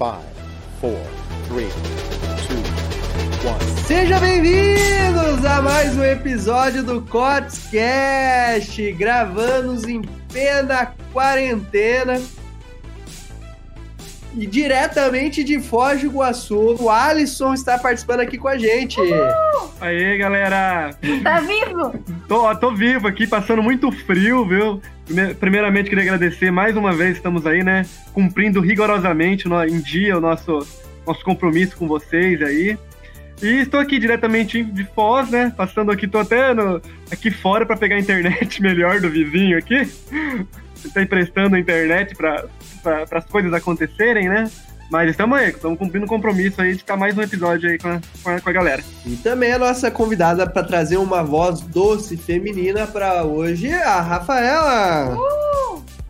Five, four, three, two, one. Sejam bem-vindos a mais um episódio do Cotscast, gravando em plena quarentena. E diretamente de Foz do Iguaçu, o Alisson está participando aqui com a gente. Aê, galera! Tá vivo? Tô, tô vivo aqui, passando muito frio, viu? Prime- Primeiramente, queria agradecer mais uma vez, estamos aí, né? Cumprindo rigorosamente em dia o nosso, nosso compromisso com vocês aí. E estou aqui diretamente de Foz, né? Passando aqui, tô até no- aqui fora para pegar a internet melhor do vizinho aqui. Tá emprestando a internet para as coisas acontecerem, né? Mas estamos aí, estamos cumprindo o compromisso aí de ficar mais um episódio aí com a, com a, com a galera. E também a nossa convidada para trazer uma voz doce feminina para hoje, a Rafaela.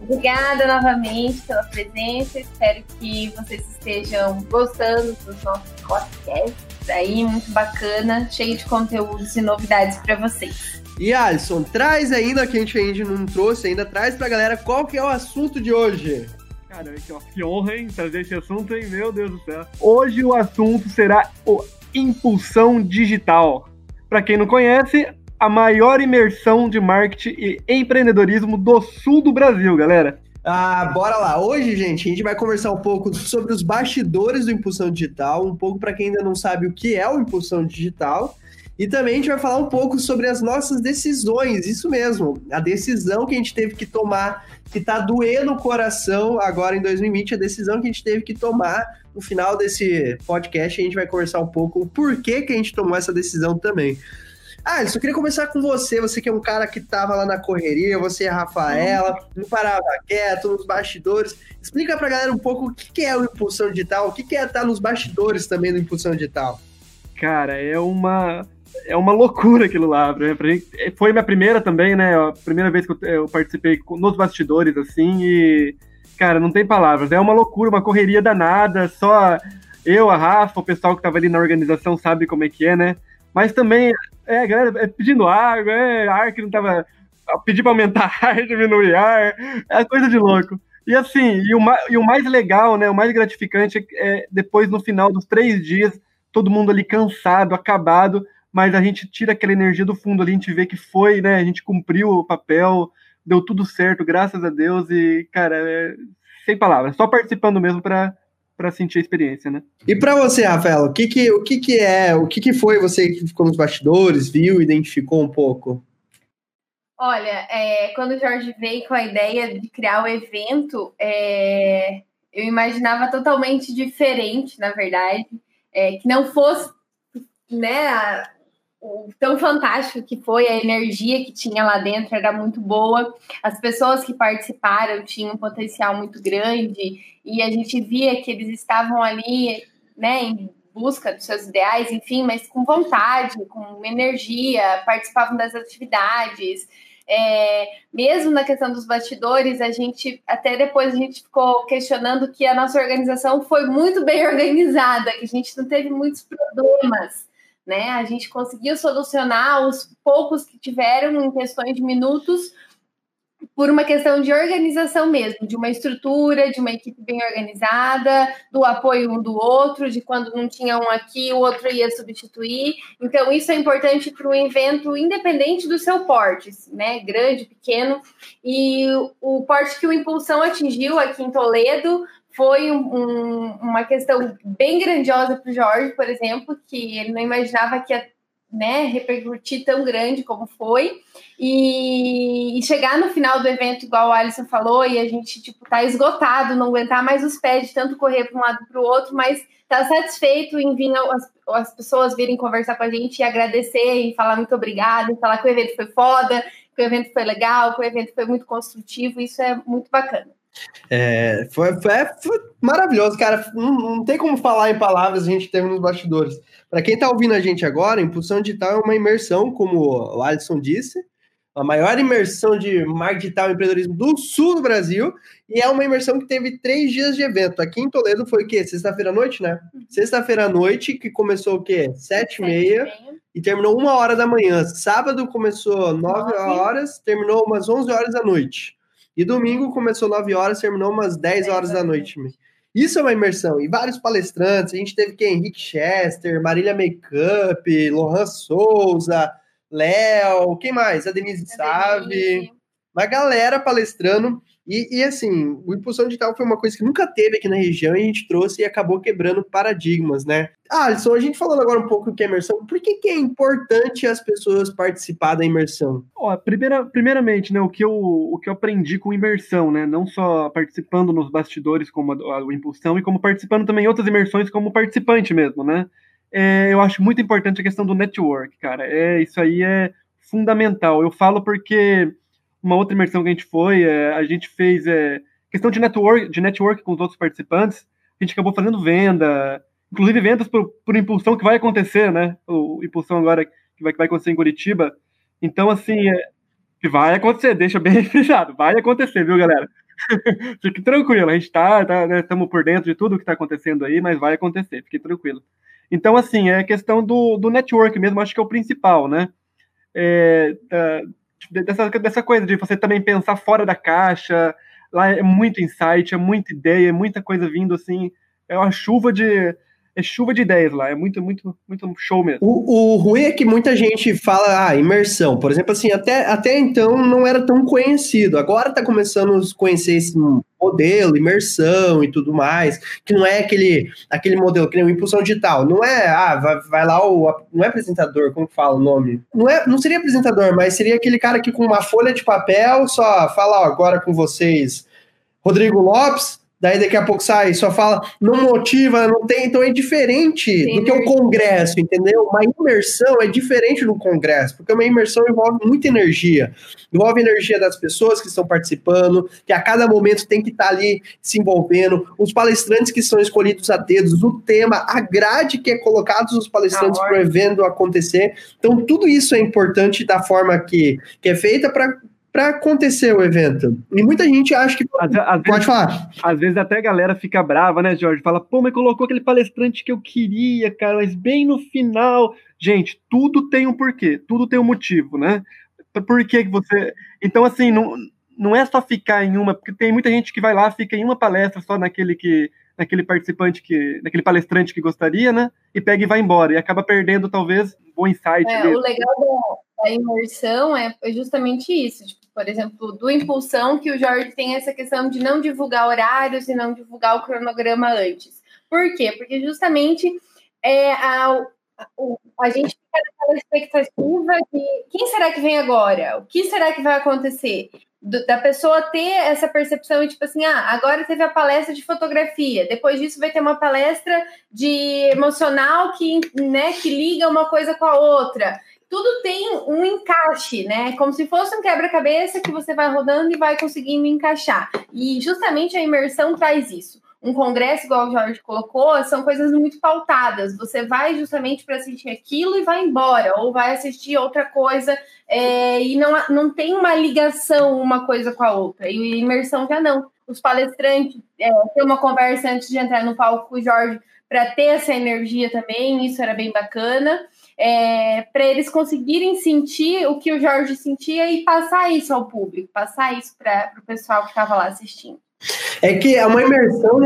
Obrigada novamente pela presença. Espero que vocês estejam gostando dos nossos podcasts aí, muito bacana, cheio de conteúdos e novidades para vocês. E Alisson, traz ainda, que a gente ainda não trouxe ainda, traz pra galera qual que é o assunto de hoje. Cara, que, que honra, hein? Trazer esse assunto, hein? Meu Deus do céu. Hoje o assunto será o impulsão digital. Para quem não conhece, a maior imersão de marketing e empreendedorismo do sul do Brasil, galera. Ah, bora lá. Hoje, gente, a gente vai conversar um pouco sobre os bastidores do Impulsão Digital, um pouco para quem ainda não sabe o que é o Impulsão Digital. E também a gente vai falar um pouco sobre as nossas decisões, isso mesmo, a decisão que a gente teve que tomar, que tá doendo o coração agora em 2020, a decisão que a gente teve que tomar no final desse podcast, a gente vai conversar um pouco o porquê que a gente tomou essa decisão também. Ah, eu só queria começar com você, você que é um cara que tava lá na correria, você e a Rafaela, não parava quieto, nos bastidores. Explica pra galera um pouco o que é o Impulsão Digital, o que que é estar nos bastidores também do Impulsão Digital. Cara, é uma. É uma loucura aquilo lá. Né? Pra gente- foi minha primeira também, né? A primeira vez que eu, eu participei nos bastidores, assim, e. Cara, não tem palavras. É uma loucura, uma correria danada. Só eu, a Rafa, o pessoal que tava ali na organização sabe como é que é, né? Mas também, é, galera é pedindo água, é ar que não tava. Pedir pra aumentar ar, diminuir ar. É coisa de louco. E assim, e o, e o mais legal, né? O mais gratificante é, é depois, no final dos três dias, todo mundo ali cansado, acabado, mas a gente tira aquela energia do fundo ali, a gente vê que foi, né? A gente cumpriu o papel, deu tudo certo, graças a Deus, e, cara, é, sem palavras, só participando mesmo para para sentir a experiência, né? E pra você, Rafaela, o que que, o que que é, o que que foi você que ficou nos bastidores, viu, identificou um pouco? Olha, é, quando o Jorge veio com a ideia de criar o evento, é, eu imaginava totalmente diferente, na verdade, é, que não fosse né, a- o tão fantástico que foi, a energia que tinha lá dentro era muito boa, as pessoas que participaram tinham um potencial muito grande, e a gente via que eles estavam ali né, em busca dos seus ideais, enfim, mas com vontade, com energia, participavam das atividades. É, mesmo na questão dos bastidores, a gente até depois a gente ficou questionando que a nossa organização foi muito bem organizada, que a gente não teve muitos problemas, né? A gente conseguiu solucionar os poucos que tiveram em questões de minutos por uma questão de organização mesmo, de uma estrutura, de uma equipe bem organizada, do apoio um do outro, de quando não tinha um aqui, o outro ia substituir. Então, isso é importante para um evento independente do seu porte, né? Grande, pequeno. E o porte que o Impulsão atingiu aqui em Toledo foi um, um, uma questão bem grandiosa para o Jorge, por exemplo, que ele não imaginava que ia né, repercutir tão grande como foi. E, e, chegar no final do evento, igual o Alisson falou, e a gente, tipo, tá esgotado, não aguentar mais os pés de tanto correr para um lado para o outro, mas tá satisfeito em vir as, as, pessoas virem conversar com a gente e agradecer e falar muito obrigado, e falar que o evento foi foda, que o evento foi legal, que o evento foi muito construtivo, isso é muito bacana. É, foi, foi, foi, maravilhoso, cara. Não, não, tem como falar em palavras, a gente teve nos bastidores. Para quem está ouvindo a gente agora, Impulsão Digital é uma imersão, como o Alisson disse, a maior imersão de marketing digital e empreendedorismo do sul do Brasil, e é uma imersão que teve três dias de evento. Aqui em Toledo foi o quê? Sexta-feira à noite, né? Sexta-feira à noite, que começou o quê? Sete e meia, e terminou uma hora da manhã. Sábado começou nove horas, terminou umas onze horas da noite. E domingo começou 9 horas, terminou umas 10 horas da noite. Isso é uma imersão. E vários palestrantes, a gente teve que Henrique Chester, Marília Makeup, Lohan Souza, Léo, quem mais? A Denise Save. Uma galera palestrando e, e, assim, o impulsão digital foi uma coisa que nunca teve aqui na região e a gente trouxe e acabou quebrando paradigmas, né? Ah, Alisson, a gente falando agora um pouco que é imersão, por que, que é importante as pessoas participar da imersão? Ó, primeira, primeiramente, né, o que, eu, o que eu aprendi com imersão, né? Não só participando nos bastidores como a, a, a impulsão, e como participando também em outras imersões como participante mesmo, né? É, eu acho muito importante a questão do network, cara. É, isso aí é fundamental. Eu falo porque uma outra imersão que a gente foi, é, a gente fez é, questão de network, de network com os outros participantes, a gente acabou fazendo venda, inclusive vendas por, por impulsão que vai acontecer, né? O impulsão agora que vai, que vai acontecer em Curitiba. Então, assim, é, vai acontecer, deixa bem fechado, vai acontecer, viu, galera? fique tranquilo, a gente tá, tá né, estamos por dentro de tudo que está acontecendo aí, mas vai acontecer, fique tranquilo. Então, assim, é questão do, do network mesmo, acho que é o principal, né? É, é, dessa, dessa coisa de você também pensar fora da caixa. Lá é muito insight, é muita ideia, é muita coisa vindo assim. É uma chuva de é chuva de ideias lá, é muito, muito, muito show mesmo. O, o ruim é que muita gente fala, ah, imersão, por exemplo, assim, até, até então não era tão conhecido, agora tá começando a conhecer esse modelo, imersão e tudo mais, que não é aquele, aquele modelo que nem o impulsão digital, não é, ah, vai, vai lá o, não é apresentador, como fala o nome? Não, é, não seria apresentador, mas seria aquele cara que com uma folha de papel só fala, ó, agora com vocês, Rodrigo Lopes, daí daqui a pouco sai, só fala, não motiva, não tem, então é diferente Sim, do que o congresso, entendeu? Uma imersão é diferente do congresso, porque uma imersão envolve muita energia, envolve energia das pessoas que estão participando, que a cada momento tem que estar ali se envolvendo, os palestrantes que são escolhidos a dedos, o tema, a grade que é colocada os palestrantes para o evento acontecer, então tudo isso é importante da forma que, que é feita para para acontecer o evento. E muita gente acha que. Às, às pode vezes, falar. Às vezes até a galera fica brava, né, Jorge? Fala, pô, mas colocou aquele palestrante que eu queria, cara, mas bem no final. Gente, tudo tem um porquê, tudo tem um motivo, né? Por que você. Então, assim, não, não é só ficar em uma, porque tem muita gente que vai lá, fica em uma palestra só naquele que. Naquele participante que. naquele palestrante que gostaria, né? E pega e vai embora. E acaba perdendo, talvez, um bom insight. É, mesmo. o legal da imersão é justamente isso. Tipo, por exemplo, do Impulsão, que o Jorge tem essa questão de não divulgar horários e não divulgar o cronograma antes. Por quê? Porque justamente é, a, a, a gente fica naquela expectativa de quem será que vem agora? O que será que vai acontecer? Do, da pessoa ter essa percepção, tipo assim, ah, agora teve a palestra de fotografia, depois disso vai ter uma palestra de emocional que, né, que liga uma coisa com a outra tudo tem um encaixe, né? Como se fosse um quebra-cabeça que você vai rodando e vai conseguindo encaixar. E justamente a imersão traz isso. Um congresso, igual o Jorge colocou, são coisas muito pautadas. Você vai justamente para assistir aquilo e vai embora, ou vai assistir outra coisa é, e não, não tem uma ligação uma coisa com a outra. E imersão já não. Os palestrantes é, ter uma conversa antes de entrar no palco com o Jorge para ter essa energia também, isso era bem bacana é, para eles conseguirem sentir o que o Jorge sentia e passar isso ao público, passar isso para o pessoal que estava lá assistindo. É que é uma imersão,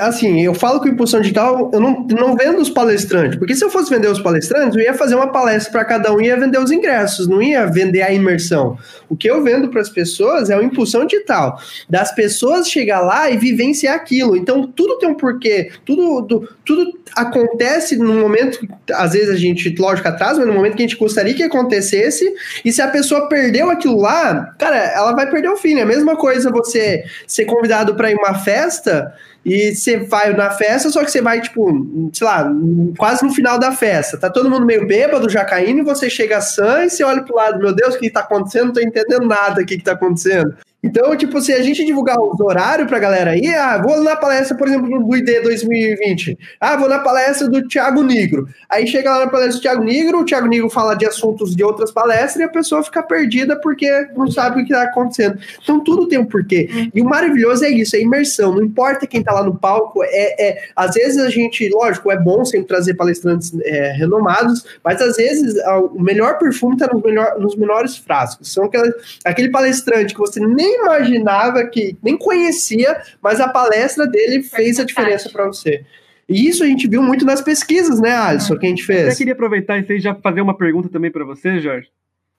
assim, eu falo que impulsão digital, eu não, não vendo os palestrantes, porque se eu fosse vender os palestrantes, eu ia fazer uma palestra para cada um e ia vender os ingressos, não ia vender a imersão. O que eu vendo para as pessoas é o impulsão digital, das pessoas chegar lá e vivenciar aquilo. Então, tudo tem um porquê, tudo, tudo, acontece no momento, às vezes a gente, lógico, atrasa, mas no momento que a gente gostaria que acontecesse, e se a pessoa perdeu aquilo lá, cara, ela vai perder o fim. É a mesma coisa você ser convidado para ir uma festa e você vai na festa, só que você vai, tipo, sei lá, quase no final da festa. Tá todo mundo meio bêbado, já caindo, e você chega sã e você olha pro lado, meu Deus, o que tá acontecendo? Não tô entendendo nada o que, que tá acontecendo. Então, tipo, se a gente divulgar os horários pra galera aí, ah, vou na palestra, por exemplo, do ID 2020. Ah, vou na palestra do Thiago Negro. Aí chega lá na palestra do Thiago Negro, o Thiago Negro fala de assuntos de outras palestras e a pessoa fica perdida porque não sabe o que tá acontecendo. Então, tudo tem um porquê. E o maravilhoso é isso, é imersão. Não importa quem tá lá no palco, é, é às vezes a gente, lógico, é bom sempre trazer palestrantes é, renomados, mas às vezes o melhor perfume tá nos, melhor, nos menores frascos. São aquela, aquele palestrante que você nem imaginava que, nem conhecia, mas a palestra dele fez a diferença para você. E isso a gente viu muito nas pesquisas, né, Alisson, que a gente fez. Eu queria aproveitar isso aí e já fazer uma pergunta também para você, Jorge.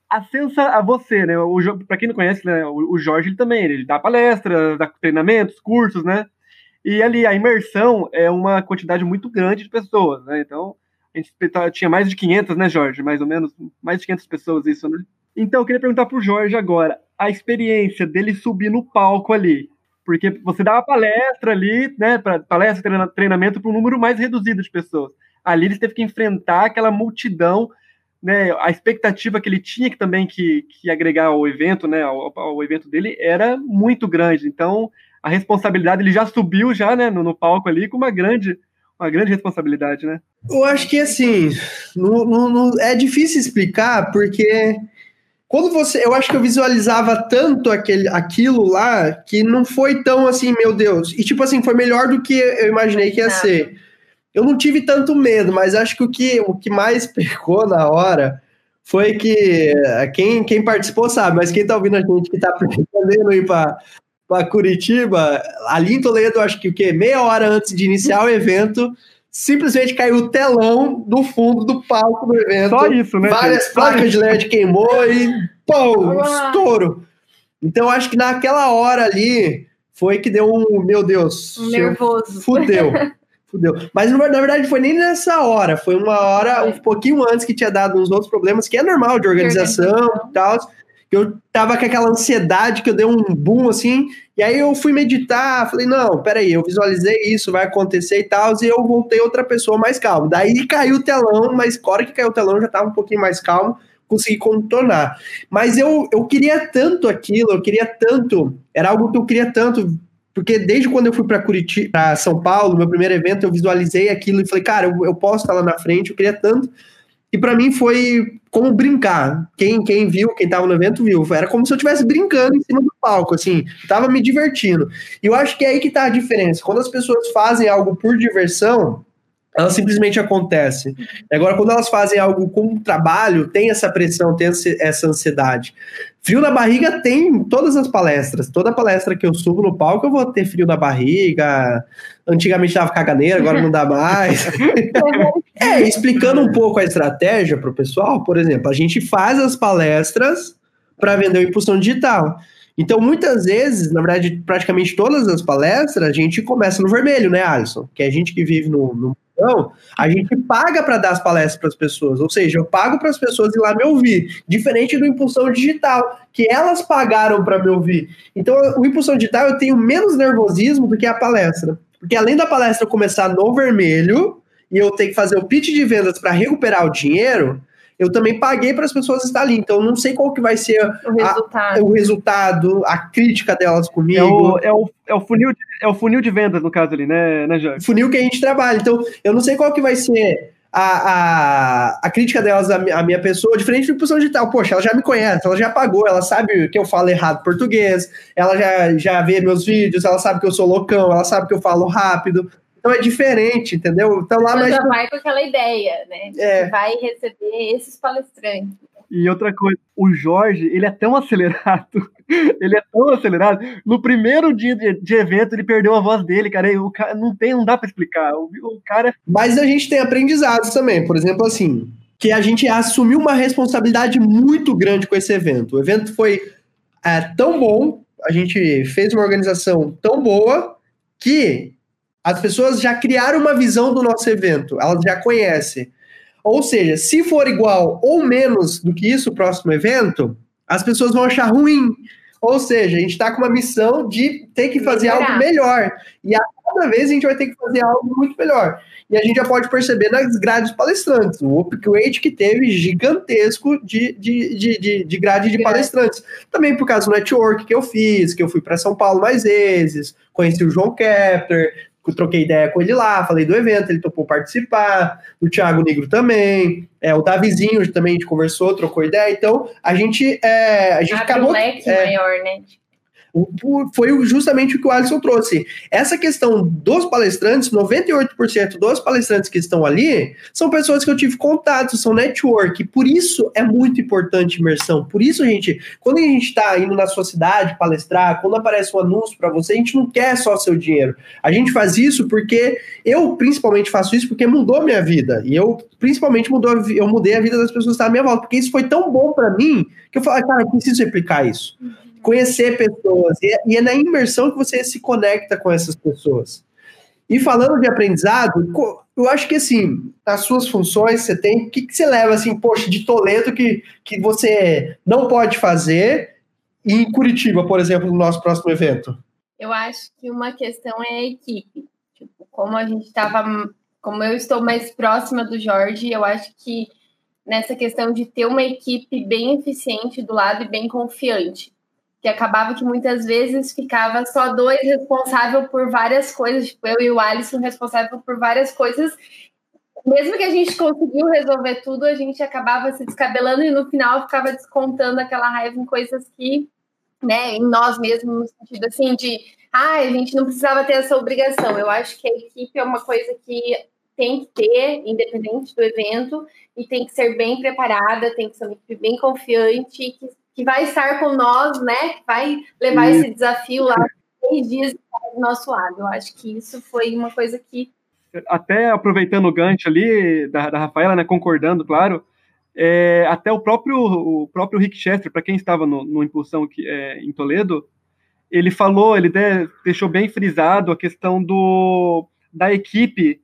A sensa a você, né? Para quem não conhece, né, o Jorge ele também ele dá palestras, dá treinamentos, cursos, né? E ali a imersão é uma quantidade muito grande de pessoas, né? Então, a gente tinha mais de 500, né, Jorge? Mais ou menos, mais de 500 pessoas isso, né? Então, eu queria perguntar pro Jorge agora, a experiência dele subir no palco ali, porque você dá palestra ali, né, pra, palestra, treinamento para um número mais reduzido de pessoas. Ali ele teve que enfrentar aquela multidão, né, a expectativa que ele tinha que também que, que agregar ao evento, né, ao, ao evento dele era muito grande. Então, a responsabilidade ele já subiu já, né, no, no palco ali com uma grande uma grande responsabilidade, né? Eu acho que assim, não, não, não, é difícil explicar porque quando você, eu acho que eu visualizava tanto aquele, aquilo lá que não foi tão assim, meu Deus. E tipo assim, foi melhor do que eu imaginei que ia ser. Eu não tive tanto medo, mas acho que o que, o que mais pegou na hora foi que quem, quem participou sabe, mas quem tá ouvindo a gente que tá pretendendo ir para para Curitiba, ali em Toledo, acho que o quê? Meia hora antes de iniciar o evento, simplesmente caiu o telão do fundo do palco do evento. Só isso, né? Várias gente? placas de LED queimou e pô, estouro. Então acho que naquela hora ali foi que deu um, meu Deus, nervoso. Fudeu. Fudeu. Mas na verdade foi nem nessa hora, foi uma hora um pouquinho antes que tinha dado uns outros problemas que é normal de organização e tal eu tava com aquela ansiedade que eu dei um boom assim, e aí eu fui meditar, falei, não, peraí, eu visualizei isso, vai acontecer e tal, e eu voltei outra pessoa mais calma. Daí caiu o telão, mas hora que caiu o telão eu já tava um pouquinho mais calmo, consegui contornar. Mas eu, eu queria tanto aquilo, eu queria tanto, era algo que eu queria tanto, porque desde quando eu fui para Curitiba, para São Paulo, meu primeiro evento, eu visualizei aquilo e falei, cara, eu, eu posso estar lá na frente, eu queria tanto e para mim foi como brincar. Quem, quem viu, quem tava no evento viu. Era como se eu estivesse brincando em cima do palco, assim. Tava me divertindo. E eu acho que é aí que tá a diferença. Quando as pessoas fazem algo por diversão, ela simplesmente acontece. Agora, quando elas fazem algo com trabalho, tem essa pressão, tem essa ansiedade. Frio na barriga tem todas as palestras. Toda palestra que eu subo no palco, eu vou ter frio na barriga. Antigamente dava caganeira, agora não dá mais. é, explicando um pouco a estratégia para o pessoal, por exemplo, a gente faz as palestras para vender o impulsão digital. Então, muitas vezes, na verdade, praticamente todas as palestras, a gente começa no vermelho, né, Alisson? Que é a gente que vive no, no então, a gente paga para dar as palestras para as pessoas, ou seja, eu pago para as pessoas ir lá me ouvir, diferente do Impulsão Digital, que elas pagaram para me ouvir. Então, o Impulsão Digital eu tenho menos nervosismo do que a palestra, porque além da palestra começar no vermelho e eu ter que fazer o pitch de vendas para recuperar o dinheiro, eu também paguei para as pessoas estar ali. Então, não sei qual que vai ser o resultado, a, o resultado, a crítica delas comigo. É o, é o, é o, funil, de, é o funil de vendas, no caso ali, né, né Jorge? Funil que a gente trabalha. Então, eu não sei qual que vai ser a, a, a crítica delas à minha, minha pessoa, diferente do impulsão digital. Poxa, ela já me conhece, ela já pagou, ela sabe que eu falo errado português, ela já, já vê meus vídeos, ela sabe que eu sou loucão, ela sabe que eu falo rápido. Então é diferente, entendeu? Então lá mais. já vai com aquela ideia, né? É. Vai receber esses palestrantes. E outra coisa, o Jorge, ele é tão acelerado, ele é tão acelerado. No primeiro dia de, de evento, ele perdeu a voz dele, cara. o cara não tem, não dá para explicar. O, o, cara. Mas a gente tem aprendizados também, por exemplo, assim, que a gente assumiu uma responsabilidade muito grande com esse evento. O evento foi é, tão bom, a gente fez uma organização tão boa que as pessoas já criaram uma visão do nosso evento, elas já conhecem. Ou seja, se for igual ou menos do que isso o próximo evento, as pessoas vão achar ruim. Ou seja, a gente está com uma missão de ter que fazer algo melhor. E a cada vez a gente vai ter que fazer algo muito melhor. E a gente já pode perceber nas grades palestrantes, o upgrade que teve gigantesco de, de, de, de, de grade de palestrantes. Também por causa do network que eu fiz, que eu fui para São Paulo mais vezes, conheci o João Kepler, troquei ideia com ele lá, falei do evento, ele topou participar, o Thiago Negro também, é, o Davizinho também a gente conversou, trocou ideia, então a gente, é, a gente Abre acabou... Um leque é, maior, né? Foi justamente o que o Alisson trouxe. Essa questão dos palestrantes, 98% dos palestrantes que estão ali são pessoas que eu tive contato, são network. Por isso é muito importante imersão. Por isso, gente, quando a gente está indo na sua cidade palestrar, quando aparece um anúncio para você, a gente não quer só seu dinheiro. A gente faz isso porque eu principalmente faço isso porque mudou minha vida. E eu principalmente mudou, eu mudei a vida das pessoas que estavam à minha volta, porque isso foi tão bom para mim que eu falei, cara, eu preciso replicar isso conhecer pessoas. E é, e é na imersão que você se conecta com essas pessoas. E falando de aprendizado, eu acho que assim, as suas funções você tem, o que, que você leva assim, poxa, de Toledo que, que você não pode fazer e em Curitiba, por exemplo, no nosso próximo evento? Eu acho que uma questão é a equipe. Tipo, como a gente estava, como eu estou mais próxima do Jorge, eu acho que nessa questão de ter uma equipe bem eficiente do lado e bem confiante que acabava que muitas vezes ficava só dois responsável por várias coisas, tipo eu e o Alisson responsável por várias coisas. Mesmo que a gente conseguiu resolver tudo, a gente acabava se descabelando e no final ficava descontando aquela raiva em coisas que, né, em nós mesmos, no sentido assim de, ah, a gente não precisava ter essa obrigação. Eu acho que a equipe é uma coisa que tem que ter, independente do evento, e tem que ser bem preparada, tem que ser uma equipe bem confiante, que que vai estar com nós, né? Que vai levar esse desafio lá três dias do nosso lado. Eu acho que isso foi uma coisa que. Até aproveitando o gancho ali da, da Rafaela, né? Concordando, claro. É, até o próprio, o próprio Rick Chester, para quem estava no, no Impulsão que, é, em Toledo, ele falou, ele de, deixou bem frisado a questão do, da equipe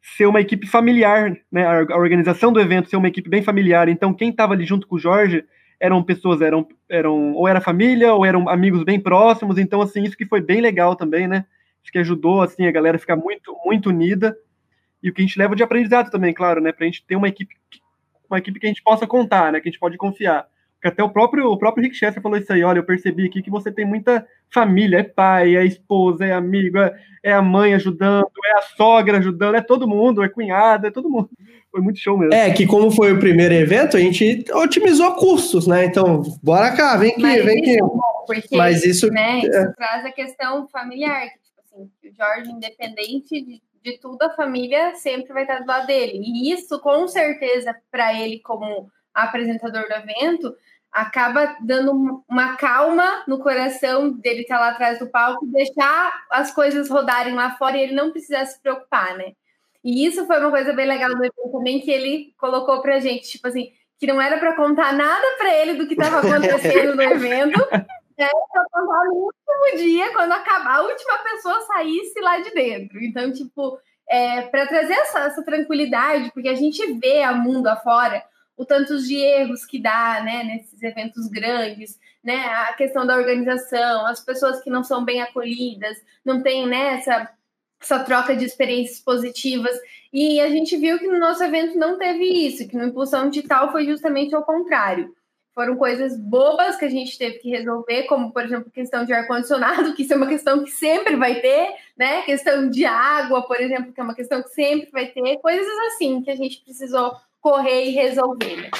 ser uma equipe familiar, né? A, a organização do evento ser uma equipe bem familiar. Então, quem estava ali junto com o Jorge eram pessoas, eram, eram ou era família, ou eram amigos bem próximos, então, assim, isso que foi bem legal também, né? Isso que ajudou, assim, a galera ficar muito, muito unida, e o que a gente leva de aprendizado também, claro, né? Pra gente ter uma equipe, uma equipe que a gente possa contar, né? Que a gente pode confiar. Porque até o próprio, o próprio Rick Chester falou isso aí, olha, eu percebi aqui que você tem muita família, é pai, é esposa, é amigo, é, é a mãe ajudando, é a sogra ajudando, é todo mundo, é cunhada, é todo mundo. Foi muito show mesmo. É, que como foi o primeiro evento, a gente otimizou custos, né? Então, bora cá, vem aqui, Mas vem aqui. É bom, porque, Mas isso, né, é. isso traz a questão familiar, que, tipo assim, o Jorge, independente de, de tudo, a família sempre vai estar do lado dele. E isso, com certeza, para ele, como apresentador do evento, acaba dando uma calma no coração dele estar lá atrás do palco, deixar as coisas rodarem lá fora e ele não precisar se preocupar, né? E isso foi uma coisa bem legal do evento também que ele colocou pra gente, tipo assim, que não era para contar nada para ele do que estava acontecendo no evento, né? Pra contar no último dia, quando acabar, a última pessoa saísse lá de dentro. Então, tipo, é, para trazer essa, essa tranquilidade, porque a gente vê a mundo afora o tantos de erros que dá, né, nesses eventos grandes, né, a questão da organização, as pessoas que não são bem acolhidas, não tem, né, essa essa troca de experiências positivas. E a gente viu que no nosso evento não teve isso, que no Impulsão Digital foi justamente ao contrário. Foram coisas bobas que a gente teve que resolver, como, por exemplo, questão de ar-condicionado, que isso é uma questão que sempre vai ter, né? Questão de água, por exemplo, que é uma questão que sempre vai ter, coisas assim que a gente precisou correr e resolver, né?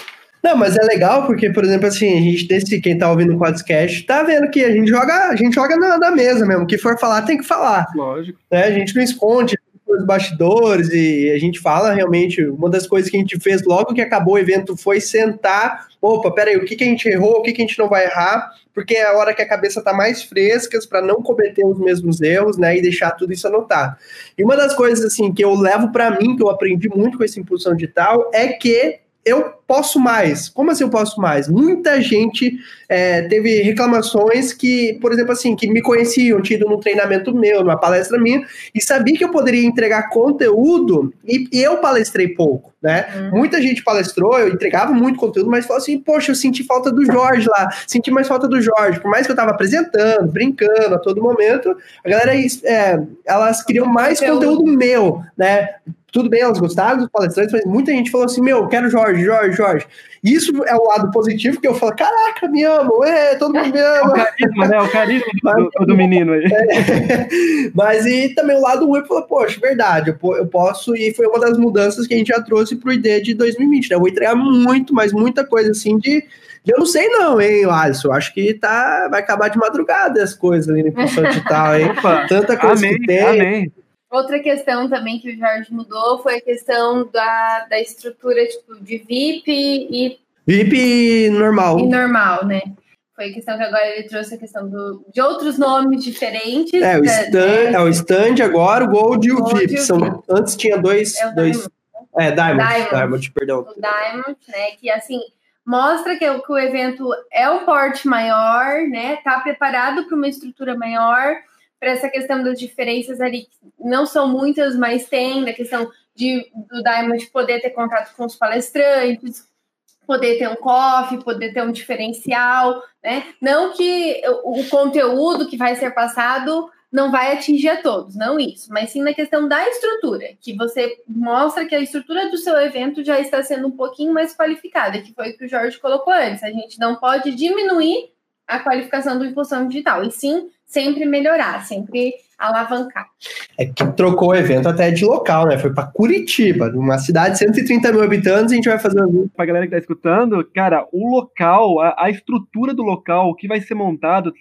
Não, mas é legal porque, por exemplo, assim, a gente, desse, quem tá ouvindo o podcast, tá vendo que a gente joga, a gente joga na, na mesa mesmo. O que for falar, tem que falar. Lógico. Né? A gente não esconde os bastidores e a gente fala realmente. Uma das coisas que a gente fez logo que acabou o evento foi sentar. Opa, peraí, o que, que a gente errou, o que, que a gente não vai errar, porque é a hora que a cabeça tá mais fresca para não cometer os mesmos erros, né, e deixar tudo isso anotado. E uma das coisas assim que eu levo para mim, que eu aprendi muito com essa impulsão digital, é que eu posso mais. Como assim eu posso mais? Muita gente é, teve reclamações que, por exemplo, assim, que me conheciam, tido num treinamento meu, numa palestra minha, e sabia que eu poderia entregar conteúdo e, e eu palestrei pouco, né? Uhum. Muita gente palestrou, eu entregava muito conteúdo, mas falou assim, poxa, eu senti falta do Jorge lá, senti mais falta do Jorge, por mais que eu tava apresentando, brincando a todo momento, a galera, é, elas queriam mais conteúdo meu, né? Tudo bem, elas gostaram dos palestrantes, mas muita gente falou assim: meu, quero Jorge, Jorge, Jorge. Isso é o lado positivo que eu falo: caraca, me amo, é, todo mundo me ama. É o carisma, né? O carisma do, do, do menino aí. É, mas e também o lado ruim, falou: poxa, verdade, eu, eu posso, e foi uma das mudanças que a gente já trouxe pro ID de 2020, né? Eu vou entregar muito, mas muita coisa assim de Eu não sei não, hein, Alisson. Eu acho que tá, vai acabar de madrugada as coisas ali no impulsão digital, hein? Opa, Tanta coisa amém, que tem. amém. Outra questão também que o Jorge mudou foi a questão da, da estrutura tipo, de VIP e, VIP normal. e normal, né? Foi a questão que agora ele trouxe a questão do, de outros nomes diferentes. É, o né? stand, é o stand agora, o Gold e o Gold VIP. e o São, VIP. antes tinha dois. É dois Diamond. é, Diamond, Diamond. Diamond. perdão. o Diamond, né? Que assim mostra que, o- que o evento é um porte maior, né? Tá preparado para uma estrutura maior, para essa questão das diferenças ali, não são muitas, mas tem, da questão de, do Diamond poder ter contato com os palestrantes, poder ter um coffee, poder ter um diferencial, né? Não que o conteúdo que vai ser passado não vai atingir a todos, não isso, mas sim na questão da estrutura, que você mostra que a estrutura do seu evento já está sendo um pouquinho mais qualificada, que foi o que o Jorge colocou antes. A gente não pode diminuir a qualificação do impulsão digital, e sim sempre melhorar, sempre alavancar. É que trocou o evento até de local, né? Foi para Curitiba, uma cidade de 130 mil habitantes. A gente vai fazer um Pra galera que tá escutando, cara, o local, a, a estrutura do local, o que vai ser montado,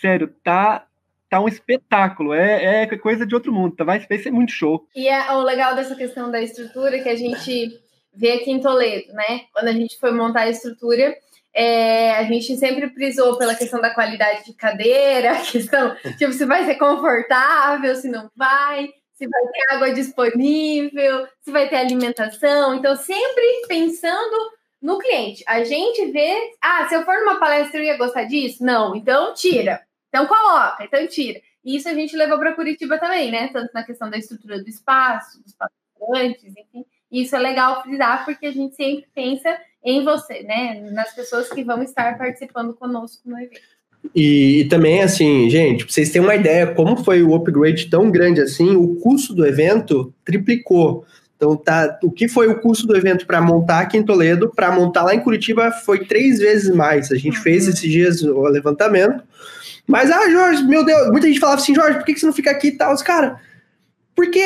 sério, tá, tá um espetáculo. É, é coisa de outro mundo. Tá, vai, vai ser muito show. E é o legal dessa questão da estrutura que a gente vê aqui em Toledo, né? Quando a gente foi montar a estrutura, é, a gente sempre prisou pela questão da qualidade de cadeira, a questão, tipo, se vai ser confortável, se não vai, se vai ter água disponível, se vai ter alimentação. Então, sempre pensando no cliente. A gente vê, ah, se eu for numa palestra eu ia gostar disso? Não, então tira. Então coloca, então tira. E isso a gente levou para Curitiba também, né? Tanto na questão da estrutura do espaço, dos palestrantes, enfim. Isso é legal frisar, porque a gente sempre pensa em você, né? Nas pessoas que vão estar participando conosco no evento. E, e também, assim, gente, pra vocês terem uma ideia como foi o upgrade tão grande assim, o custo do evento triplicou. Então, tá, o que foi o custo do evento para montar aqui em Toledo, para montar lá em Curitiba, foi três vezes mais. A gente Uhum. fez esses dias o levantamento. Mas, ah, Jorge, meu Deus, muita gente falava assim, Jorge, por que que você não fica aqui e tal? Os cara, por que,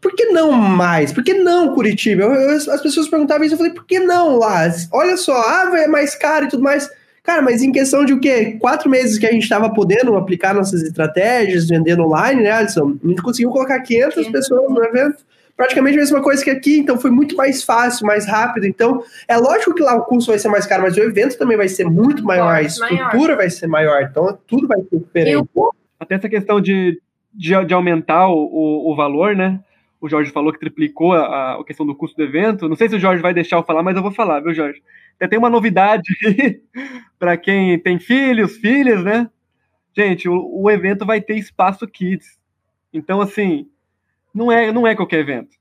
por que não mais? Por que não Curitiba? Eu- eu- as pessoas perguntavam isso, eu falei, por que não lá? Olha só, ah, é mais caro e tudo mais. Cara, mas em questão de o quê? Quatro meses que a gente estava podendo aplicar nossas estratégias, vendendo online, né, Alisson? A gente conseguiu colocar 500 500 pessoas no evento. Praticamente a mesma coisa que aqui, então foi muito mais fácil, mais rápido. Então, é lógico que lá o custo vai ser mais caro, mas o evento também vai ser muito maior, a Muito maior. estrutura vai ser maior, então tudo vai ser diferente. Até essa questão de, de, de aumentar o, o, o valor, né? O Jorge falou que triplicou a, a questão do custo do evento. Não sei se o Jorge vai deixar eu falar, mas eu vou falar, viu, Jorge? Até tem uma novidade para quem tem filhos, filhas, né? Gente, o, o evento vai ter espaço kids. Então, assim, não é, não é qualquer evento.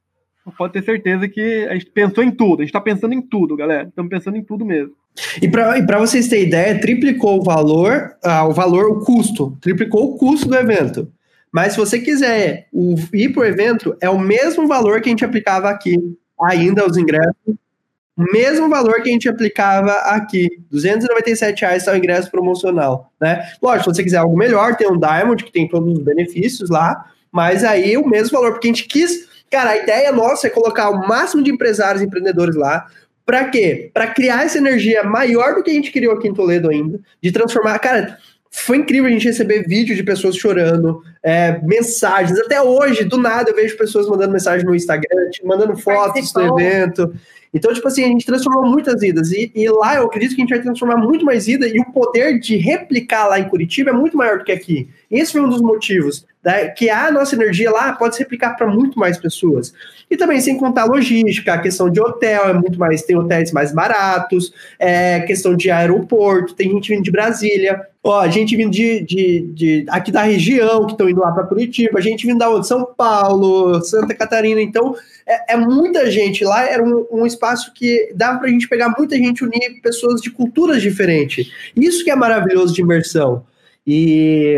Pode ter certeza que a gente pensou em tudo. A gente tá pensando em tudo, galera. Estamos pensando em tudo mesmo. E para vocês terem ideia, triplicou o valor, ah, o valor, o custo, triplicou o custo do evento. Mas se você quiser ir para o evento, é o mesmo valor que a gente aplicava aqui, ainda os ingressos, o mesmo valor que a gente aplicava aqui, 297 reais é o ingresso promocional, né? Lógico, se você quiser algo melhor, tem um Diamond que tem todos os benefícios lá, mas aí o mesmo valor, porque a gente quis, cara, a ideia nossa é colocar o máximo de empresários e empreendedores lá, para quê? Para criar essa energia maior do que a gente criou aqui em Toledo ainda, de transformar. Cara, foi incrível a gente receber vídeo de pessoas chorando, é, mensagens. Até hoje, do nada, eu vejo pessoas mandando mensagem no Instagram, mandando fotos do evento. Então, tipo assim, a gente transformou muitas vidas. E, e lá eu acredito que a gente vai transformar muito mais vida. E o poder de replicar lá em Curitiba é muito maior do que aqui. Esse foi um dos motivos. né, que a nossa energia lá pode se replicar para muito mais pessoas. E também, sem contar a logística, a questão de hotel é muito mais, tem hotéis mais baratos, é, questão de aeroporto, tem gente vindo de Brasília, ó, gente vindo de, de, de aqui da região, que estão indo lá para Curitiba, gente vindo da onde? São Paulo, Santa Catarina, então é, é muita gente lá, era um, um espaço que dava para a gente pegar muita gente, unir pessoas de culturas diferentes. Isso que é maravilhoso de imersão. E,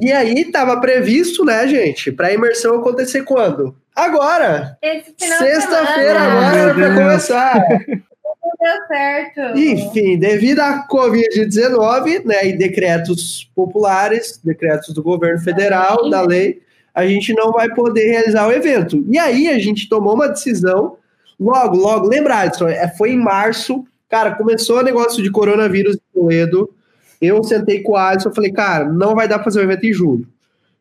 e aí estava previsto, né, gente, para a imersão acontecer quando? Agora! Esse final de Sexta-feira agora era para começar. Não deu certo. Enfim, devido à Covid-19, né, e decretos populares, decretos do governo federal, da lei, a gente não vai poder realizar o evento. E aí a gente tomou uma decisão, logo, logo, lembrar, Alisson, é, foi em março, Cara, começou o negócio de coronavírus em Toledo. Eu sentei com o Alisson e falei, cara, não vai dar pra fazer o evento em julho.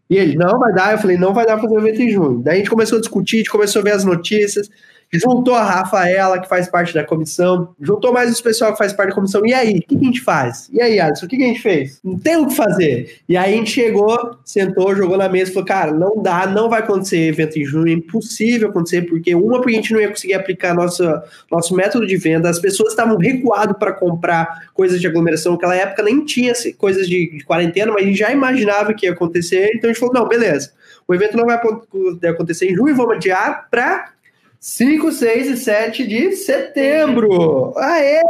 E ele, não vai dar. Eu falei, não vai dar pra fazer o evento em junho. Daí a gente começou a discutir, a gente começou a ver as notícias juntou a Rafaela, que faz parte da comissão, juntou mais os pessoal que faz parte da comissão. E aí, o que, a gente faz? E aí, Alisson, o que, a gente fez? Não tem o que fazer. E aí a gente chegou, sentou, jogou na mesa e falou: cara, não dá, não vai acontecer evento em junho, é impossível acontecer, porque uma, porque a gente não ia conseguir aplicar nossa, nosso método de venda, as pessoas estavam recuadas para comprar coisas de aglomeração, naquela época nem tinha coisas de, de quarentena, mas a gente já imaginava que ia acontecer, então a gente falou: não, beleza. O evento não vai acontecer em junho, vamos adiar para 5, 6 e 7 de setembro. Aê!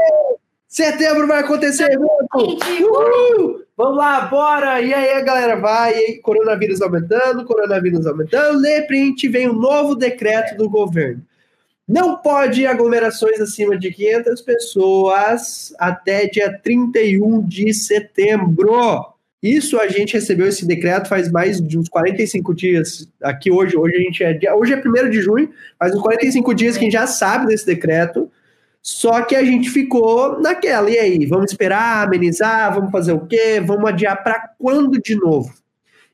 Setembro vai acontecer evento! Vamos lá, bora! E aí, galera, vai, coronavírus aumentando, coronavírus aumentando, de repente vem um novo decreto do governo. Não pode aglomerações acima de 500 pessoas até dia 31 de setembro. Isso a gente recebeu esse decreto faz mais de uns 45 dias. Aqui hoje, hoje a gente é hoje é 1 de junho, faz uns 45 dias que a gente já sabe desse decreto. Só que a gente ficou naquela. E aí, vamos esperar, amenizar, vamos fazer o quê? Vamos adiar para quando de novo?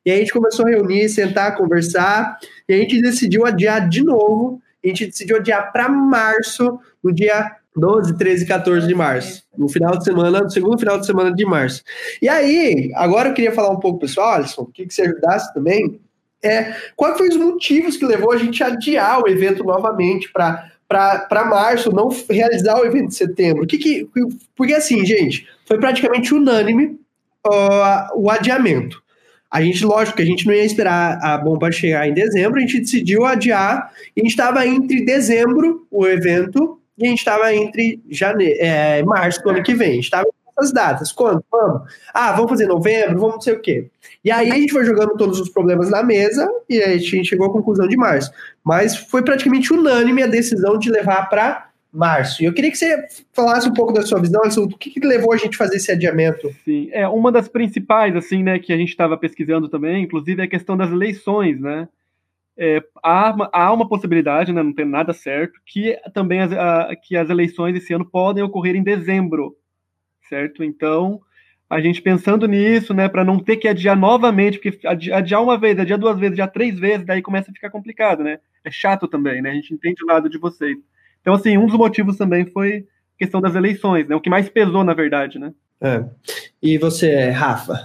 E aí a gente começou a reunir, sentar, conversar, e a gente decidiu adiar de novo. A gente decidiu adiar para março, no dia 12, 13 e 14 de março. No final de semana, no segundo final de semana de março. E aí, agora eu queria falar um pouco, pessoal, Alisson, que, que você ajudasse também. É, quais foram os motivos que levou a gente a adiar o evento novamente para março, não realizar o evento de setembro? Que que, porque assim, gente, foi praticamente unânime uh, o adiamento. A gente, lógico que a gente não ia esperar a bomba chegar em dezembro, a gente decidiu adiar, e a gente estava entre dezembro, o evento, e a gente estava entre janeiro, é, março do ano que vem. A gente estava as datas. Quando? Vamos? Ah, vamos fazer novembro, vamos não sei o quê. E aí a gente foi jogando todos os problemas na mesa e a gente chegou à conclusão de março. Mas foi praticamente unânime a decisão de levar para março. E eu queria que você falasse um pouco da sua visão, Alisson, o que, que levou a gente a fazer esse adiamento? Sim, é uma das principais, assim, né, que a gente estava pesquisando também, inclusive, é a questão das eleições, né? É, há, há, uma possibilidade, né, não tem nada certo, que também as, a, que as eleições esse ano podem ocorrer em dezembro, certo? Então, a gente pensando nisso, né, para não ter que adiar novamente, porque adiar uma vez, adiar duas vezes, adiar três vezes, daí começa a ficar complicado, né? É chato também, né? A gente entende o lado de vocês. Então, assim, um dos motivos também foi questão das eleições, né? O que mais pesou, na verdade, né? É. E você, Rafa?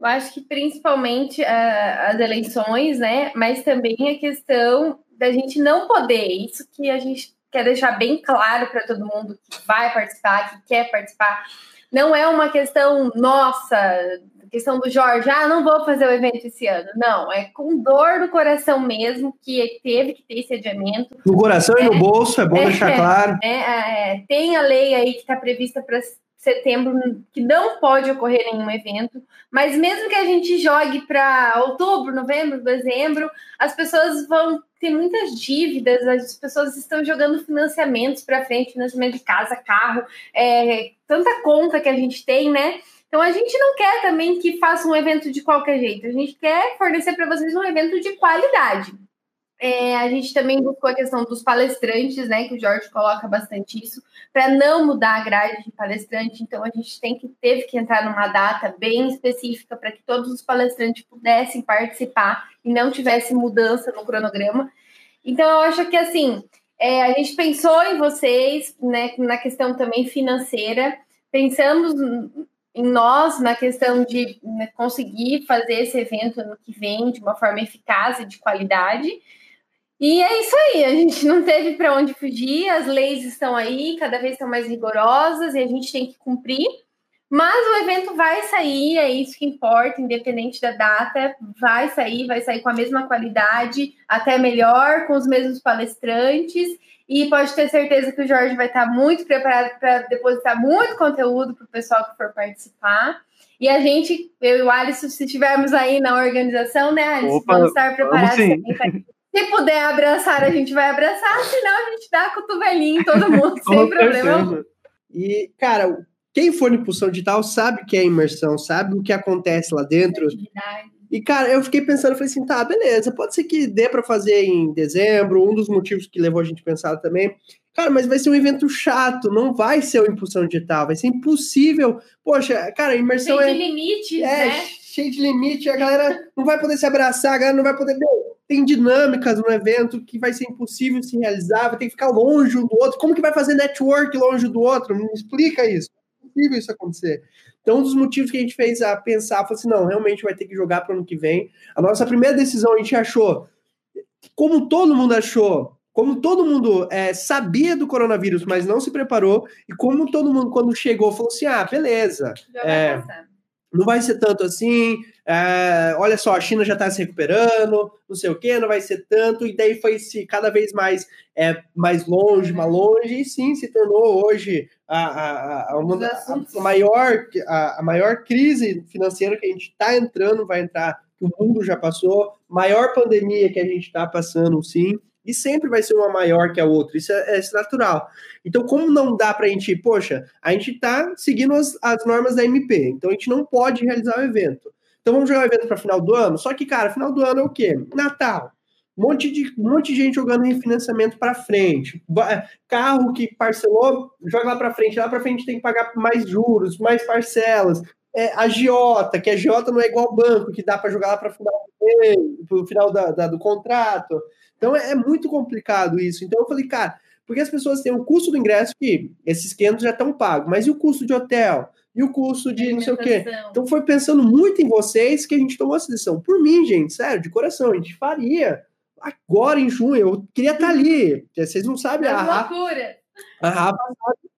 Eu acho que principalmente uh, as eleições, né? Mas também a questão da gente não poder, isso que a gente quer deixar bem claro para todo mundo que vai participar, que quer participar. Não é uma questão nossa, questão do Jorge, ah, não vou fazer o evento esse ano. Não, é com dor no coração mesmo que teve que ter esse adiamento. No coração é, e no bolso, é bom é, deixar claro. É, é, tem a lei aí que está prevista para setembro que não pode ocorrer nenhum evento, mas mesmo que a gente jogue para outubro, novembro, dezembro, as pessoas vão ter muitas dívidas, as pessoas estão jogando financiamentos para frente, financiamento de casa, carro, é, tanta conta que a gente tem, né? Então a gente não quer também que faça um evento de qualquer jeito, a gente quer fornecer para vocês um evento de qualidade. É, a gente também buscou a questão dos palestrantes, né? Que o Jorge coloca bastante isso, para não mudar a grade de palestrante. Então a gente tem que teve que entrar numa data bem específica para que todos os palestrantes pudessem participar e não tivesse mudança no cronograma. Então eu acho que assim é, a gente pensou em vocês, né? Na questão também financeira, pensamos em nós na questão de né, conseguir fazer esse evento no que vem de uma forma eficaz e de qualidade. E é isso aí, a gente não teve para onde fugir, as leis estão aí, cada vez estão mais rigorosas e a gente tem que cumprir. Mas o evento vai sair, é isso que importa, independente da data, vai sair, vai sair com a mesma qualidade, até melhor, com os mesmos palestrantes. E pode ter certeza que o Jorge vai estar muito preparado para depositar muito conteúdo para o pessoal que for participar. E a gente, eu e o Alisson, se estivermos aí na organização, né, Alisson, Opa, vamos estar preparados vamos se puder abraçar, a gente vai abraçar, senão a gente dá cotovelinho em todo mundo, sem problema. E, cara, quem for em impulsão digital sabe que é imersão, sabe o que acontece lá dentro. E, cara, eu fiquei pensando, falei assim, tá, beleza, pode ser que dê para fazer em dezembro. Um dos motivos que levou a gente a pensar também Cara, mas vai ser um evento chato, não vai ser o Impulsão Digital, vai ser impossível. Poxa, cara, a imersão Cheio é. de limites, É, né? Cheio de limite, a galera não vai poder se abraçar, a galera não vai poder. Meu, tem dinâmicas no evento que vai ser impossível se realizar, vai ter que ficar longe um do outro. Como que vai fazer network longe do outro? Me explica isso. É impossível isso acontecer. Então, um dos motivos que a gente fez a pensar foi assim: não, realmente vai ter que jogar para o ano que vem. A nossa primeira decisão a gente achou, como todo mundo achou, como todo mundo é, sabia do coronavírus, mas não se preparou, e como todo mundo, quando chegou, falou assim: ah, beleza, Já É. vai passar. Não vai ser tanto assim. é, olha só, a China já está se recuperando, não sei o que, não vai ser tanto, e daí foi se cada vez mais é, mais longe, mais longe, e sim, se tornou hoje a, a, a, uma a maior, a, a maior crise financeira que a gente está entrando, vai entrar, que o mundo já passou, maior pandemia que a gente está passando, sim, e sempre vai ser uma maior que a outra, isso é, é natural. Então, como não dá para a gente, poxa, a gente está seguindo as, as normas da MP, então a gente não pode realizar o evento. Então vamos jogar o evento para final do ano? Só que, cara, final do ano é o quê? Natal. Um monte de, um monte de gente jogando refinanciamento para frente. Ba- Carro que parcelou, joga lá para frente. Lá para frente tem que pagar mais juros, mais parcelas. É, a Giota, que a Giota não é igual banco, que dá para jogar lá para pro final da, da- do contrato. Então é, é muito complicado isso. Então eu falei, cara, porque as pessoas têm o custo do ingresso que esses 500 já estão pagos, mas e o custo de hotel? E o custo de não sei o quê? Então foi pensando muito em vocês que a gente tomou essa decisão. Por mim, gente, sério, de coração, a gente faria agora em junho. Eu queria estar ali. porque Vocês não sabem, a É Rafa, loucura. a Rafa sabe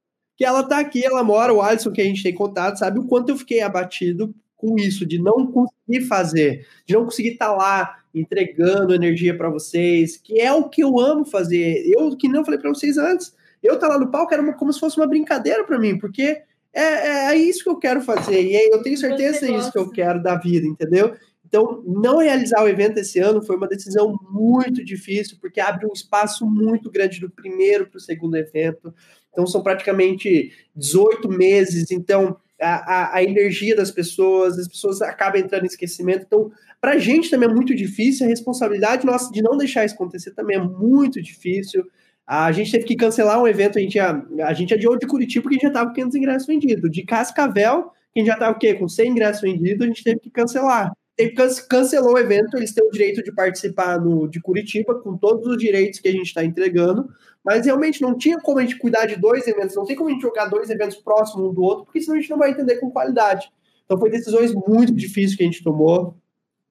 que ela tá aqui, ela mora, o Alisson, que a gente tem contato, sabe o quanto eu fiquei abatido com isso, de não conseguir fazer, de não conseguir estar lá entregando energia para vocês, que é o que eu amo fazer. Eu, que não falei para vocês antes, eu estar lá no palco era uma- como se fosse uma brincadeira para mim, porque é, é, é isso que eu quero fazer, e eu tenho certeza que é isso que eu quero da vida, entendeu? Então, não realizar o evento esse ano foi uma decisão muito difícil, porque abre um espaço muito grande do primeiro para o segundo evento. Então, são praticamente 18 meses. Então, a, a, a energia das pessoas, as pessoas acabam entrando em esquecimento. Então, para a gente também é muito difícil. A responsabilidade nossa de não deixar isso acontecer também é muito difícil. A gente teve que cancelar um evento, a gente, a, a gente adiou de Curitiba porque a gente já estava com 500 ingressos vendidos. De Cascavel, que a gente já estava? Com 100 ingressos vendidos, a gente teve que cancelar. Teve, can- cancelou o evento, eles têm o direito de participar no, de Curitiba, com todos os direitos que a gente está entregando, mas realmente não tinha como a gente cuidar de dois eventos, não tem como a gente jogar dois eventos próximos um do outro, porque senão a gente não vai entender com qualidade. Então foi decisões muito difíceis que a gente tomou,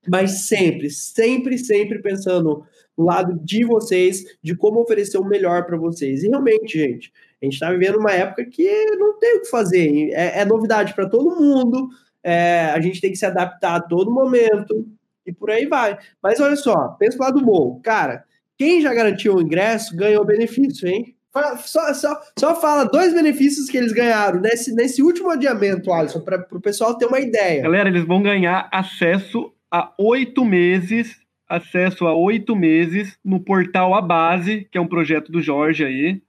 mas sempre, sempre, sempre pensando no lado de vocês, de como oferecer o melhor para vocês. E realmente, gente, a gente está vivendo uma época que não tem o que fazer, é, é novidade para todo mundo, é, a gente tem que se adaptar a todo momento e por aí vai. Mas olha só, pensa pro lado bom, cara, quem já garantiu o ingresso ganhou benefício, hein? Só, só, só fala dois benefícios que eles ganharam nesse, nesse último adiamento, Alisson, para o pessoal ter uma ideia. Galera, eles vão ganhar acesso a oito meses, acesso a oito meses no portal A Base, que é um projeto do Jorge aí.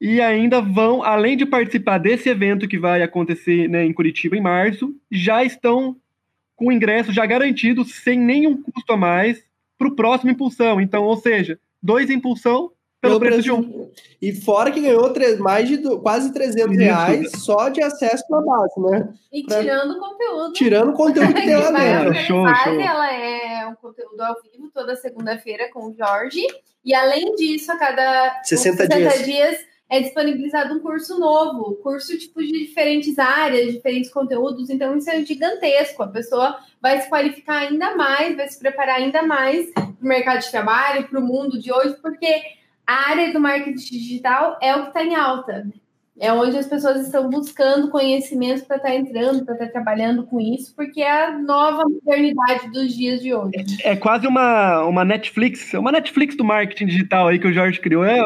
E ainda vão, além de participar desse evento que vai acontecer né, em Curitiba em março, já estão com o ingresso já garantido, sem nenhum custo a mais, para o próximo impulsão. Então, ou seja, dois impulsão pelo preço de um. E fora que ganhou três- mais de quase 300 Isso. reais só de acesso na base, né? E Pra- tirando o conteúdo. Tirando o conteúdo que tem lá dentro. Show, show. Ela é um conteúdo ao vivo toda segunda-feira com o Jorge. E além disso, a cada 60 dias. dias é disponibilizado um curso novo, curso tipo de diferentes áreas, diferentes conteúdos. Então isso é gigantesco. A pessoa vai se qualificar ainda mais, vai se preparar ainda mais para o mercado de trabalho, para o mundo de hoje, porque a área do marketing digital é o que está em alta. É onde as pessoas estão buscando conhecimento para estar entrando, para estar trabalhando com isso, porque é a nova modernidade dos dias de hoje. É quase uma, uma Netflix, uma Netflix do marketing digital aí que o Jorge criou. É,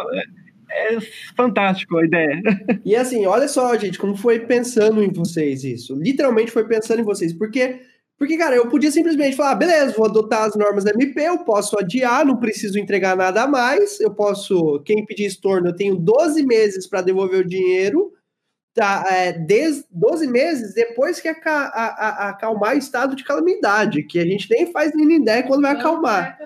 é, é fantástico a ideia. E assim, olha só, gente, como foi pensando em vocês isso. Literalmente foi pensando em vocês. Porque, porque cara, eu podia simplesmente falar, "Ah, beleza, vou adotar as normas da MP, eu posso adiar, não preciso entregar nada a mais, eu posso, quem pedir estorno, eu tenho 12 meses para devolver o dinheiro, tá, é, 10, 12 meses depois que aca- a- a- acalmar o estado de calamidade, que a gente nem faz nem ideia quando vai acalmar.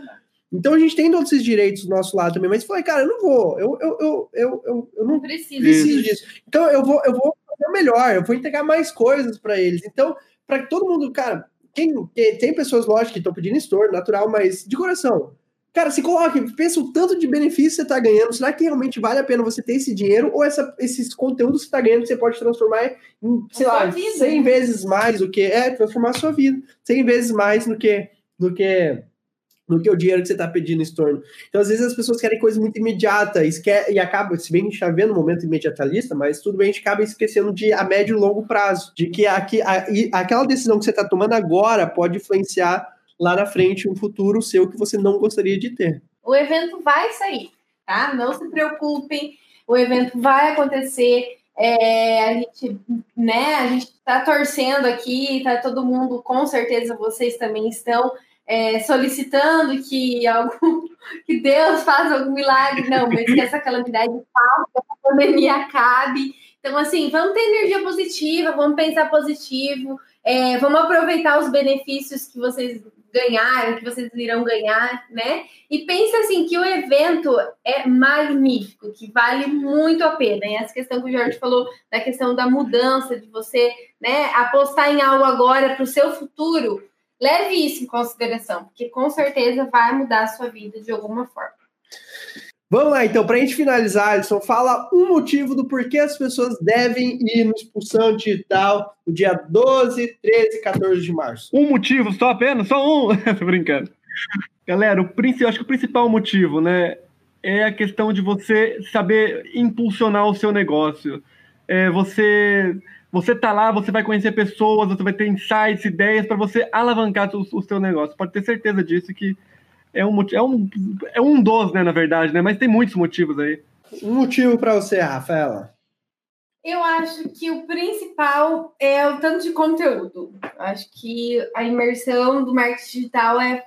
Então a gente tem todos esses direitos do nosso lado também, mas falei, cara, eu não vou, eu, eu, eu, eu, eu, eu não Precisa. preciso disso. Então eu vou, eu vou fazer o melhor, eu vou entregar mais coisas para eles. Então, para todo mundo, cara, quem, quem- tem pessoas, lógico, que estão pedindo store, natural, mas de coração. Cara, se coloque, pensa o tanto de benefício que você está ganhando. Será que realmente vale a pena você ter esse dinheiro ou essa, esses conteúdos que você está ganhando que você pode transformar em, sei lá, sua vida. 100 vezes mais do que. É, transformar a sua vida. 100 vezes mais do que. Do que do que o dinheiro que você está pedindo em torno. Então, às vezes, as pessoas querem coisa muito imediata e, esque- e acaba, se bem que a gente está vendo um momento imediatalista, mas tudo bem, a gente acaba esquecendo de a médio e longo prazo, de que aqui, a- aquela decisão que você está tomando agora pode influenciar lá na frente um futuro seu que você não gostaria de ter. O evento vai sair, tá? Não se preocupem, o evento vai acontecer. É, a gente, né, a gente tá torcendo aqui, tá todo mundo, com certeza vocês também estão é, solicitando que algum, que Deus faça algum milagre, não, mas que essa calamidade passe, que essa pandemia acabe. Então, assim, vamos ter energia positiva, vamos pensar positivo, é, vamos aproveitar os benefícios que vocês ganharam, que vocês irão ganhar, né? E pensa assim que o evento é magnífico, que vale muito a pena. E essa questão que o Jorge falou, da questão da mudança, de você né, apostar em algo agora para o seu futuro, leve isso em consideração, porque com certeza vai mudar a sua vida de alguma forma. Vamos lá, então, para a gente finalizar, Alisson, fala um motivo do porquê as pessoas devem ir no Expulsão Digital no dia 12, 13 e 14 de março. Um motivo, só apenas, só um. Tô brincando. Galera, o eu acho que o principal motivo, né, é a questão de você saber impulsionar o seu negócio. É, você, você tá lá, você vai conhecer pessoas, você vai ter insights, ideias para você alavancar o, o seu negócio. Pode ter certeza disso que é um é um é um dos, né, na verdade, né, mas tem muitos motivos aí. Um motivo para você, Rafaela. Eu acho que o principal é o tanto de conteúdo. Eu acho que a imersão do marketing digital é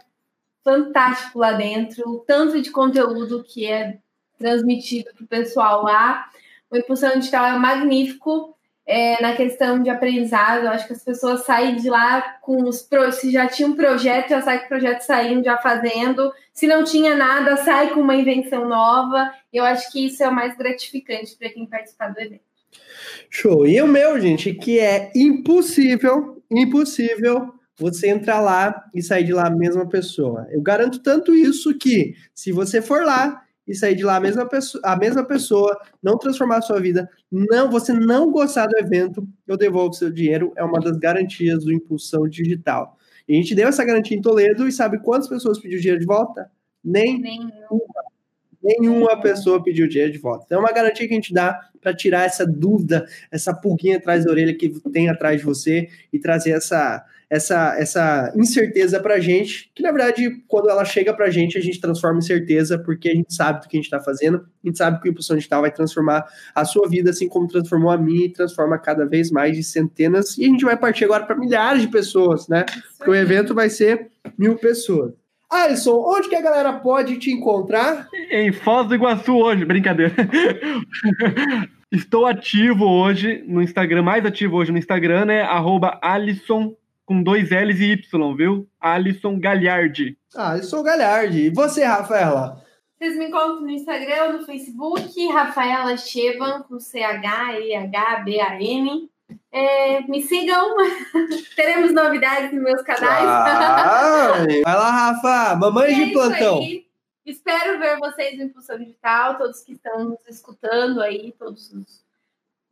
fantástico lá dentro, o tanto de conteúdo que é transmitido para o pessoal lá. O Impulsão Digital é magnífico é, na questão de aprendizado. Eu acho que as pessoas saem de lá com os se já tinha um projeto, já sai com o projeto saindo, já fazendo. Se não tinha nada, sai com uma invenção nova. Eu acho que isso é o mais gratificante para quem participar do evento. Show. E o meu, gente, que é impossível, impossível você entrar lá e sair de lá a mesma pessoa. Eu garanto tanto isso que, se você for lá e sair de lá a mesma pessoa, a mesma pessoa não transformar a sua vida, não, você não gostar do evento, eu devolvo seu dinheiro, é uma das garantias do Impulsão Digital. E a gente deu essa garantia em Toledo e sabe quantas pessoas pediu dinheiro de volta? Nem Nem nenhuma pessoa pediu dinheiro de volta. Então é uma garantia que a gente dá para tirar essa dúvida, essa pulguinha atrás da orelha que tem atrás de você e trazer essa essa essa incerteza para a gente, que na verdade quando ela chega para a gente a gente transforma em certeza porque a gente sabe do que a gente está fazendo, a gente sabe que o impulsão digital vai transformar a sua vida assim como transformou a minha e transforma cada vez mais de centenas e a gente vai partir agora para milhares de pessoas, né? Porque o evento vai ser mil pessoas. Alisson, onde que a galera pode te encontrar? Em Foz do Iguaçu hoje, brincadeira. Estou ativo hoje no Instagram, mais ativo hoje no Instagram, né? Arroba Alisson com dois L's e Y, viu? Alisson Galhardi. Ah, sou o Galhardi. E você, Rafaela? Vocês me encontram no Instagram ou no Facebook, Rafaela Cheban, com C-H-E-H-B-A-N. É, me sigam, teremos novidades nos meus canais. Ah, vai lá, Rafa. Mamãe É de isso plantão. aí. Espero ver vocês no Impulsão Digital, todos que estão nos escutando aí, todos os,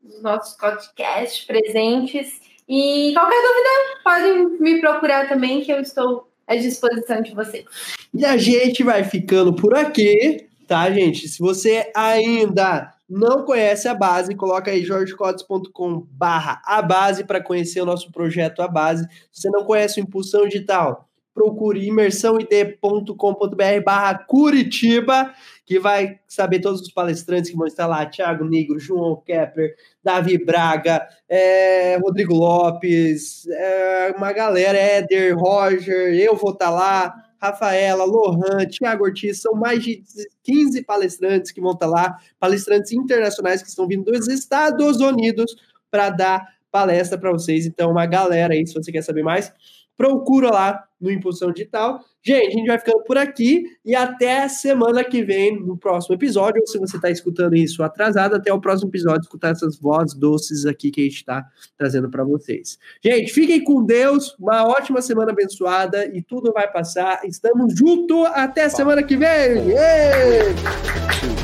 os nossos podcasts presentes. E qualquer dúvida, podem me procurar também, que eu estou à disposição de vocês. E a gente vai ficando por aqui, tá, gente? Se você ainda não conhece a base, coloca aí jorgecotes.com barra a base para conhecer o nosso projeto A Base. Se você não conhece o Impulsão Digital, procure imersãoid.com.br barra Curitiba, que vai saber todos os palestrantes que vão estar lá, Thiago Negro, João Kepler, Davi Braga, é, Rodrigo Lopes, é, uma galera, Éder, Roger, eu vou estar lá, Rafaela, Lohan, Thiago Ortiz, são mais de 15 palestrantes que vão estar lá, palestrantes internacionais que estão vindo dos Estados Unidos para dar palestra para vocês. Então, uma galera aí, se você quer saber mais, procura lá no Impulsão Digital. Gente, a gente vai ficando por aqui e até semana que vem, no próximo episódio. Ou se você está escutando isso atrasado, até o próximo episódio, escutar essas vozes doces aqui que a gente está trazendo para vocês. Gente, fiquem com Deus, uma ótima semana abençoada e tudo vai passar. Estamos juntos até semana que vem! One.